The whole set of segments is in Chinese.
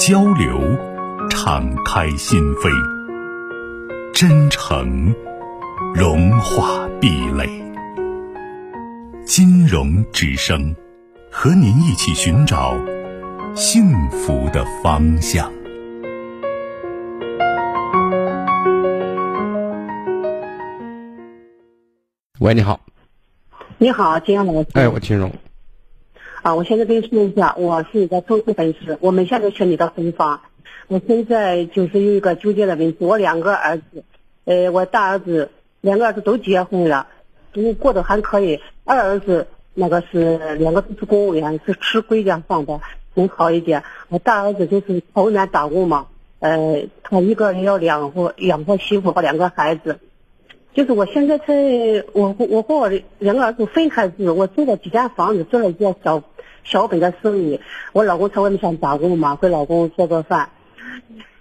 交流，敞开心扉；真诚，融化壁垒。金融之声，和您一起寻找幸福的方向。喂，你好。你好，金融老师。哎，我金融。啊，我现在跟你说一下，我是一个忠实粉丝，我们现在学你的分房。我现在就是有一个纠结的问题，我两个儿子，呃，我大儿子两个儿子都结婚了，都过得还可以。二儿子那个是两个都是公务员，是吃国家上的，能好一点。我大儿子就是朝南打工嘛，呃，他一个人要养活养活媳妇和两个孩子。就是我现在在我我和我的两个儿子分开住，我租了几间房子，做了一些小小本的生意。我老公在外面想打工嘛，给老公做做饭。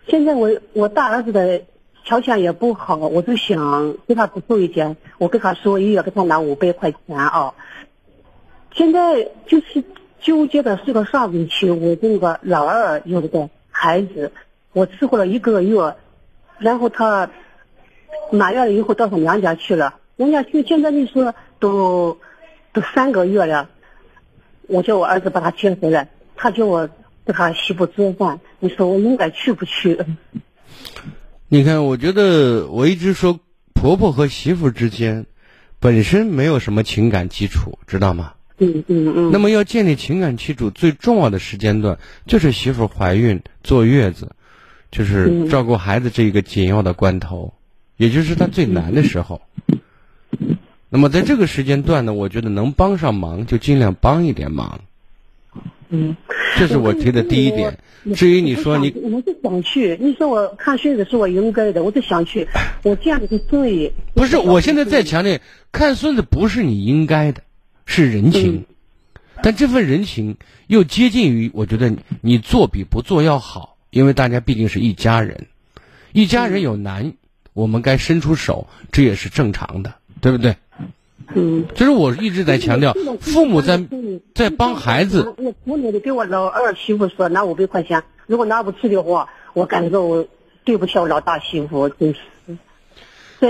现在我我大儿子的条件也不好，我就想给他补助一点。我跟他说一月给他拿五百块钱啊。现在就是纠结的是个啥问题？我这个老二有这个孩子，我伺候了一个月，然后他。满月了以后到他娘家去了，人家去现在你说都都三个月了，我叫我儿子把他接回来，他叫我给他媳妇做饭，你说我应该去不去？你看，我觉得我一直说婆婆和媳妇之间本身没有什么情感基础，知道吗？嗯嗯嗯。那么要建立情感基础，最重要的时间段就是媳妇怀孕、坐月子，就是照顾孩子这一个紧要的关头。也就是他最难的时候，那么在这个时间段呢，我觉得能帮上忙就尽量帮一点忙。嗯，这是我提的第一点。至于你说你，我是想去。你说我看孙子是我应该的，我就想去。我这样的孙子不是，我现在在强调，看孙子不是你应该的，是人情。但这份人情又接近于，我觉得你做比不做要好，因为大家毕竟是一家人，一家人有难。我们该伸出手，这也是正常的，对不对？嗯。就是我一直在强调，父母在在帮孩子。我姑娘的给我老二媳妇说拿五百块钱，如果拿不出的话，我感觉我对不起我老大媳妇，真是。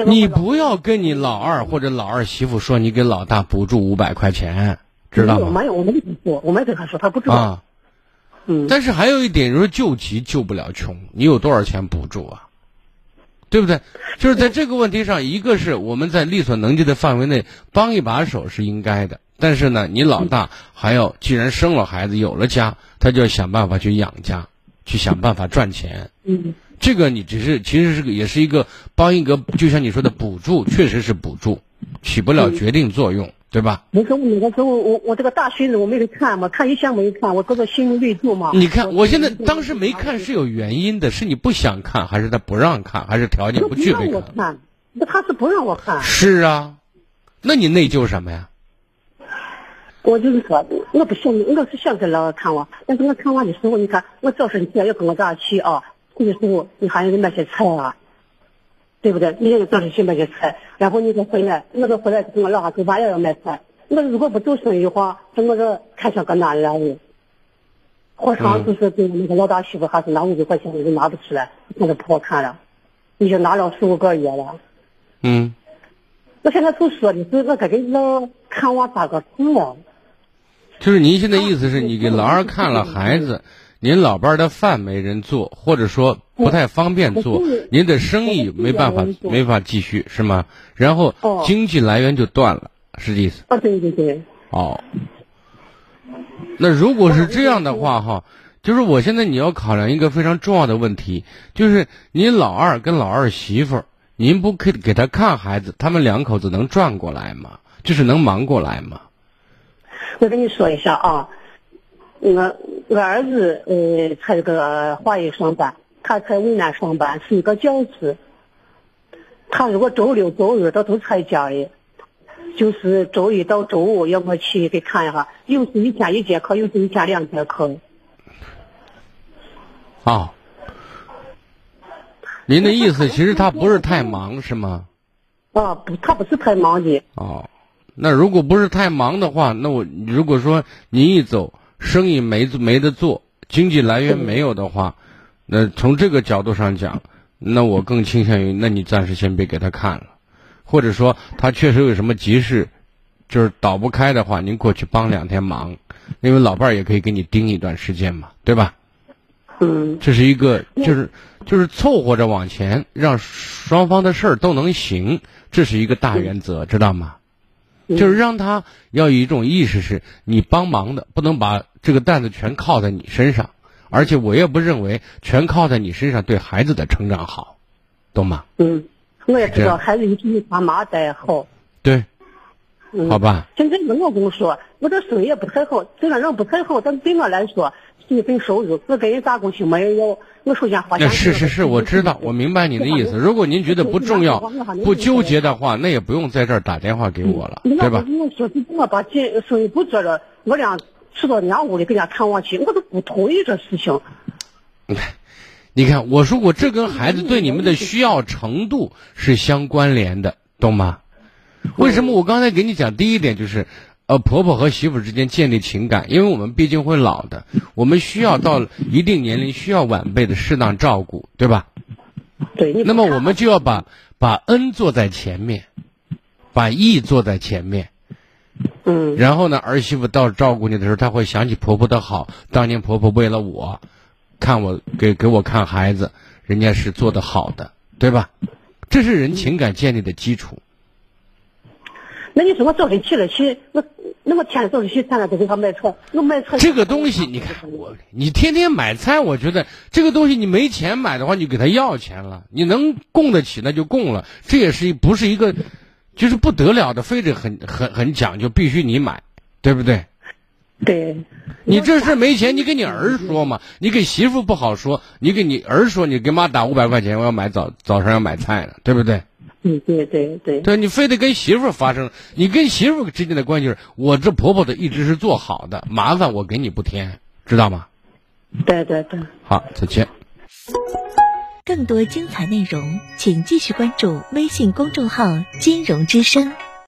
你不要跟你老二或者老二媳妇说你给老大补助五百块钱，知道吗？没有，我没跟他说，我没跟他说，他不知道。啊。嗯。但是还有一点，就是救急救不了穷，你有多少钱补助啊？对不对？就是在这个问题上，一个是我们在力所能及的范围内帮一把手是应该的，但是呢，你老大还要既然生了孩子有了家，他就要想办法去养家，去想办法赚钱。嗯，这个你只是其实是也是一个帮一个，就像你说的补助，确实是补助，起不了决定作用。对吧？那时候那个时候我我这个大孙子我没给看嘛，看一下没看，我这个心里内疚嘛。你看，我现在当时没看是有原因的，是你不想看，还是他不让看，还是条件不具备看？那他是不让我看。是啊，那你内疚什么呀？我就是说，我不想，我是想给老二看我，但是我看完的时候，你看我早晨起来要跟我这去啊，这个时候你还要买些菜啊。对不对？你也早上去买些菜，然后你再回来，我再回来跟我老汉做饭也要买菜。我如果不做生意的话，怎么着开销搁哪里来的？我上次是给那个老大媳妇还是拿五百块钱，我就拿不出来，那个不好看了，你就拿了十五个月了。嗯。我现在就说的是，我该给老看我咋个做。就是您现在意思是你给老二看了孩子。您老伴儿的饭没人做，或者说不太方便做，您的生意没办法没法继续是吗？然后经济来源就断了，是这意思？哦，对对对。哦，那如果是这样的话哈，就是我现在你要考量一个非常重要的问题，就是您老二跟老二媳妇儿，您不可以给他看孩子，他们两口子能转过来吗？就是能忙过来吗？我跟你说一下啊，那个。我儿子呃，在这个华艺上班，他在渭南上班，是一个教师。他如果周六周日他都在家里，就是周一到周五要么去给看一下，有时一天一节课，有时一天两节课。啊，您的意思其实他不是太忙是吗？啊，不，他不是太忙的。哦，那如果不是太忙的话，那我如果说您一走，生意没没得做，经济来源没有的话，那从这个角度上讲，那我更倾向于，那你暂时先别给他看了，或者说他确实有什么急事，就是倒不开的话，您过去帮两天忙，因为老伴儿也可以给你盯一段时间嘛，对吧？嗯，这是一个，就是就是凑合着往前，让双方的事儿都能行，这是一个大原则，知道吗？就是让他要有一种意识，是你帮忙的，不能把这个担子全靠在你身上，而且我也不认为全靠在你身上对孩子的成长好，懂吗？嗯，我也知道孩子一直比他妈带好。对，嗯，好吧。现在我老公说，我这生意也不太好，这个人不太好，但对我来说是一份收入。我跟人打工去没人要，我首先花那钱。是是是，我知道，我明白你的意思。如果您觉得不重要、不纠结的话，那也不用在这儿打电话给我了，对吧？我说是我把这生意不做了，我俩去到人家屋里给人家看望去，我都不同意这事情。你看，我说我，这跟孩子对你们的需要程度是相关联的，懂吗？为什么我刚才给你讲第一点就是，呃，婆婆和媳妇之间建立情感，因为我们毕竟会老的，我们需要到一定年龄需要晚辈的适当照顾，对吧？对，那么我们就要把把恩做在前面，把义做在前面，嗯然后呢，儿媳妇到照顾你的时候，她会想起婆婆的好，当年婆婆为了我，看我给给我看孩子，人家是做的好的，对吧？这是人情感建立的基础。那你说我早晨起来去，我那么天天早晨去天天都给他买菜，我买菜。这个东西，你看我，你天天买菜，我觉得这个东西你没钱买的话，你给他要钱了，你能供得起那就供了，这也是一不是一个，就是不得了的，非得很很很讲究，必须你买，对不对？对，你这事没钱，你给你儿说嘛，你给媳妇不好说，你给你儿说，你给妈打五百块钱，我要买早早上要买菜了，对不对？嗯，对对对，对，你非得跟媳妇发生，你跟媳妇之间的关系是，我这婆婆的一直是做好的，麻烦我给你不添，知道吗？对对对。好，再见。更多精彩内容，请继续关注微信公众号“金融之声”。